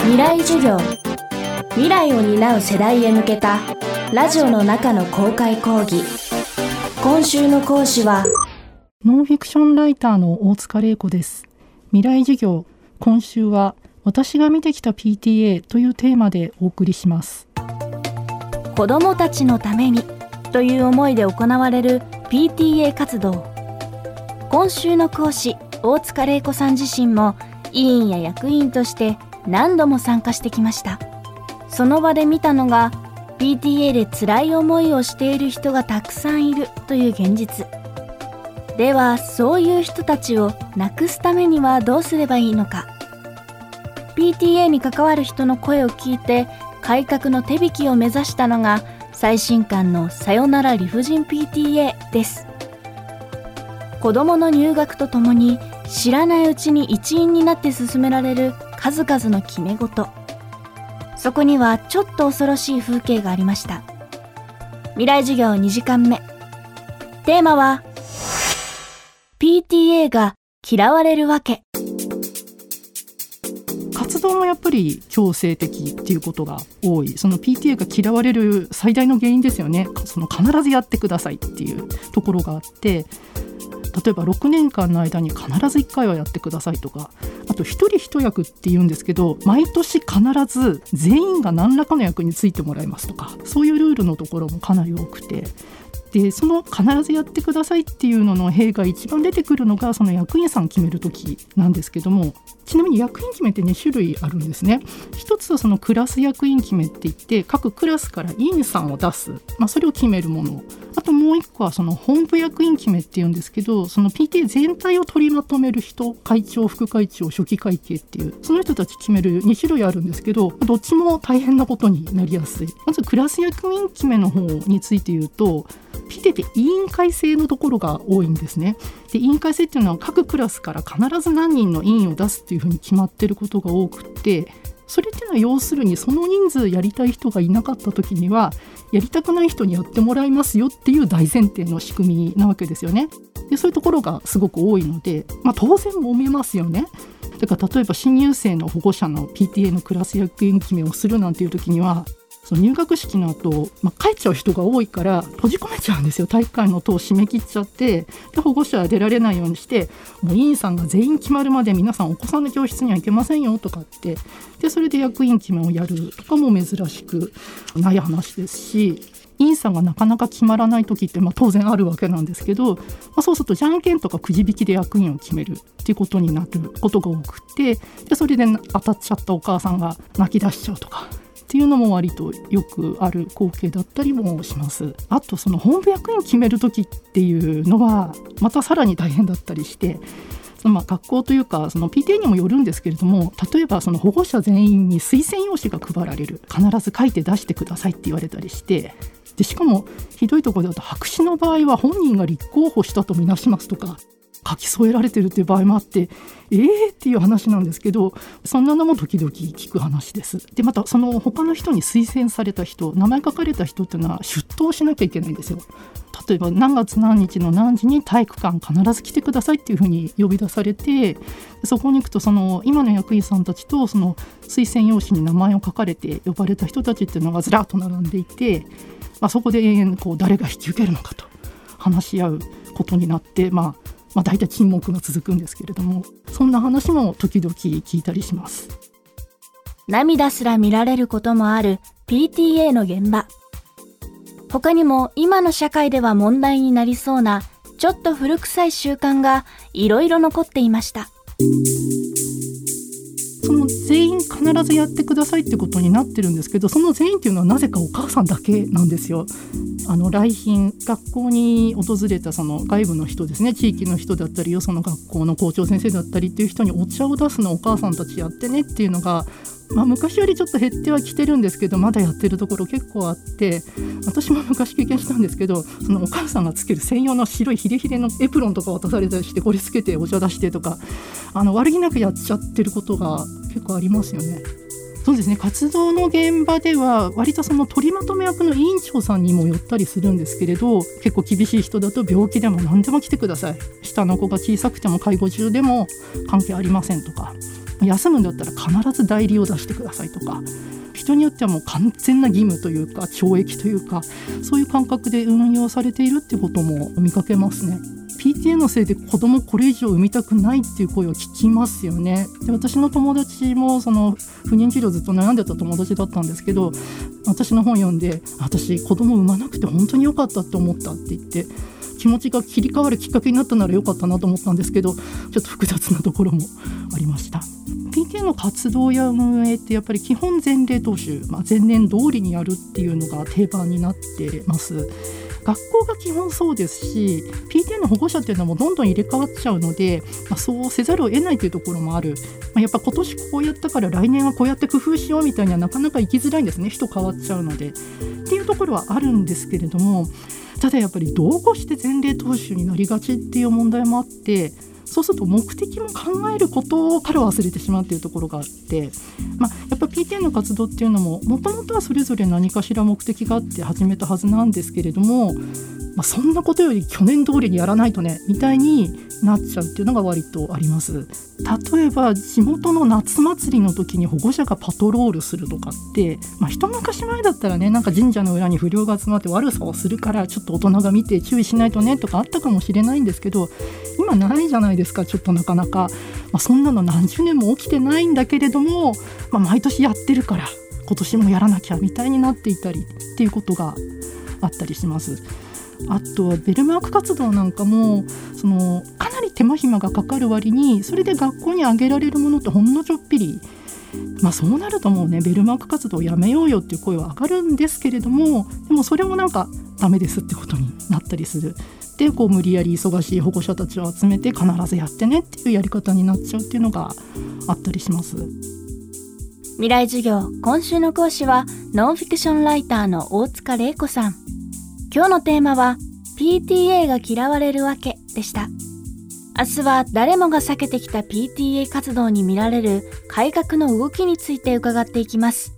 未来授業。未来を担う世代へ向けたラジオの中の公開講義。今週の講師はノンフィクションライターの大塚玲子です。未来授業今週は私が見てきた PTA というテーマでお送りします。子どもたちのためにという思いで行われる PTA 活動。今週の講師大塚玲子さん自身も委員や役員として何度も参加してきました。その場で見たのが PTA で辛い思いをしている人がたくさんいるという現実。ではそういう人たちをなくすためにはどうすればいいのか。PTA に関わる人の声を聞いて改革の手引きを目指したのが最新刊のさよなら理不尽 PTA です。子どもの入学とともに知らないうちに一員になって進められる数々の決め事。そこにはちょっと恐ろしい風景がありました。未来授業2時間目。テーマは PTA が嫌われるわけ。活動もやっぱり強制的っていうことが多い。その PTA が嫌われる最大の原因ですよね。その必ずやってくださいっていうところがあって例えば6年間の間に必ず1回はやってくださいとかあと1人1役って言うんですけど毎年必ず全員が何らかの役についてもらいますとかそういうルールのところもかなり多くてでその必ずやってくださいっていうのの弊が一番出てくるのがその役員さん決める時なんですけどもちなみに役員決めって2種類あるんですね。一つはそのクラス役員決めって言って各クラスから委員さんを出す、まあ、それを決めるもの。あともう一個はその本部役員決めっていうんですけどその PTA 全体を取りまとめる人会長副会長初期会計っていうその人たち決める2種類あるんですけどどっちも大変なことになりやすい。まずクラス役員決めの方について言うと PTA って委員会制のところが多いんですねで委員会制っていうのは各クラスから必ず何人の委員を出すっていうふうに決まってることが多くってそれっていうのは要するにその人数やりたい人がいなかった時にはやりたくない人にやってもらいますよっていう大前提の仕組みなわけですよね。でそういうところがすごく多いので、まあ、当然揉めますよね。だから例えば新入生の保護者の PTA のクラス役員決めをするなんていう時にはその入学式の後、まあ、帰っちゃう人が多いから閉じ込めちゃうんですよ。体育館の戸を閉め切っちゃってで保護者は出られないようにしてもう委員さんが全員決まるまで皆さんお子さんの教室には行けませんよとかってでそれで役員決めをやるとかも珍しくない話ですし委員さんがなかなか決まらない時って、まあ、当然あるわけなんですけど、まあ、そうするとじゃんけんとかくじ引きで役員を決めるっていうことになることが多くてでそれで当たっちゃったお母さんが泣き出しちゃうとかっていうのも割とよくある光景だったりもします。あとその本部役員決める時っていうのはまたさらに大変だったりしてまあ学校というかその PTA にもよるんですけれども例えばその保護者全員に推薦用紙が配られる。必ず書いて出してくださいって言われたりして。でしかもひどいところだと白紙の場合は本人が立候補したとみなしますとか。書き添えられてるっていう場合もあってえー？っていう話なんですけどそんなのも時々聞く話です。でまたその他の人に推薦された人名前書かれた人っていうのは出頭しなきゃいけないんですよ。例えば何月何日の何時に体育館必ず来てくださいっていうふうに呼び出されてそこに行くとその今の役員さんたちとその推薦用紙に名前を書かれて呼ばれた人たちっていうのがずらっと並んでいて、まあ、そこで延々こう誰が引き受けるのかと話し合うことになって、まあ、まあ、大体沈黙が続くんですけれどもそんな話も時々聞いたりします。涙すら見られることもある PTA の現場。他にも今の社会では問題になりそうなちょっと古臭い習慣がいろいろ残っていました。その全員必ずやってくださいってことになってるんですけどその全員っていうのはなぜかお母さんだけなんですよ。あの来賓学校に訪れたその外部の人ですね地域の人だったりよその学校の校長先生だったりっていう人にお茶を出すのお母さんたちやってねっていうのがまあ、昔よりちょっと減ってはきてるんですけどまだやってるところ結構あって私も昔経験したんですけどそのお母さんがつける専用の白いヒレヒレのエプロンとか渡されたりしてこれつけてお茶出してとかあの悪気なくやっちゃってることが結構ありますよね。そうですね活動の現場では割とその取りまとめ役の委員長さんにも寄ったりするんですけれど結構厳しい人だと病気でも何でも来てください下の子が小さくても介護中でも関係ありませんとか休むんだったら必ず代理を出してくださいとか人によってはもう完全な義務というか懲役というかそういう感覚で運用されているってことも見かけますね。PTA のせいで子供これ以上産みたくないっていう声を聞きますよねで私の友達もその不妊治療ずっと悩んでた友達だったんですけど私の本読んで私子供産まなくて本当に良かったって思ったって言って気持ちが切り替わるきっかけになったなら良かったなと思ったんですけどちょっと複雑なところもありました。PK の活動や運営ってやっぱり基本前例踏襲、まあ、前年通りにやるっていうのが定番になってます。学校が基本そうですし PTA の保護者っていうのもどんどん入れ替わっちゃうので、まあ、そうせざるを得ないというところもある、まあ、やっぱ今年こうやったから来年はこうやって工夫しようみたいにはなかなか行きづらいんですね。人変わっちゃうので。っていうところはあるんですけれどもただやっぱりどうこうして前例踏襲になりがちっていう問題もあってそうすると目的も考えることを彼は忘れてしまうっていうところがあって、まあ、やっぱ PTA の活動っていうのももともとはそれぞれ何かしら目的があって始めたはずなんですけれどもまあ、そんなことより去年通りにやらないとねみたいになっちゃうっていうのが割とあります例えば地元の夏祭りの時に保護者がパトロールするとかって、まあ、一昔前だったらねなんか神社の裏に不良が集まって悪さをするからちょっと大人が見て注意しないとねとかあったかもしれないんですけど今ないじゃないですかちょっとなかなか、まあ、そんなの何十年も起きてないんだけれども、まあ、毎年やってるから今年もやらなきゃみたいになっていたりっていうことがあったりします。あとはベルマーク活動なんかもそのかなり手間暇がかかる割にそれで学校にあげられるものってほんのちょっぴりまあそうなるともうねベルマーク活動をやめようよっていう声は上がるんですけれどもでもそれもなんかダメですってことになったりする。でこう無理やり忙しい保護者たちを集めて必ずやってねっていうやり方になっちゃうっていうのがあったりします。未来授業今週の講師はノンフィクションライターの大塚玲子さん今日のテーマは PTA が嫌われるわけでした。明日は誰もが避けてきた PTA 活動に見られる改革の動きについて伺っていきます。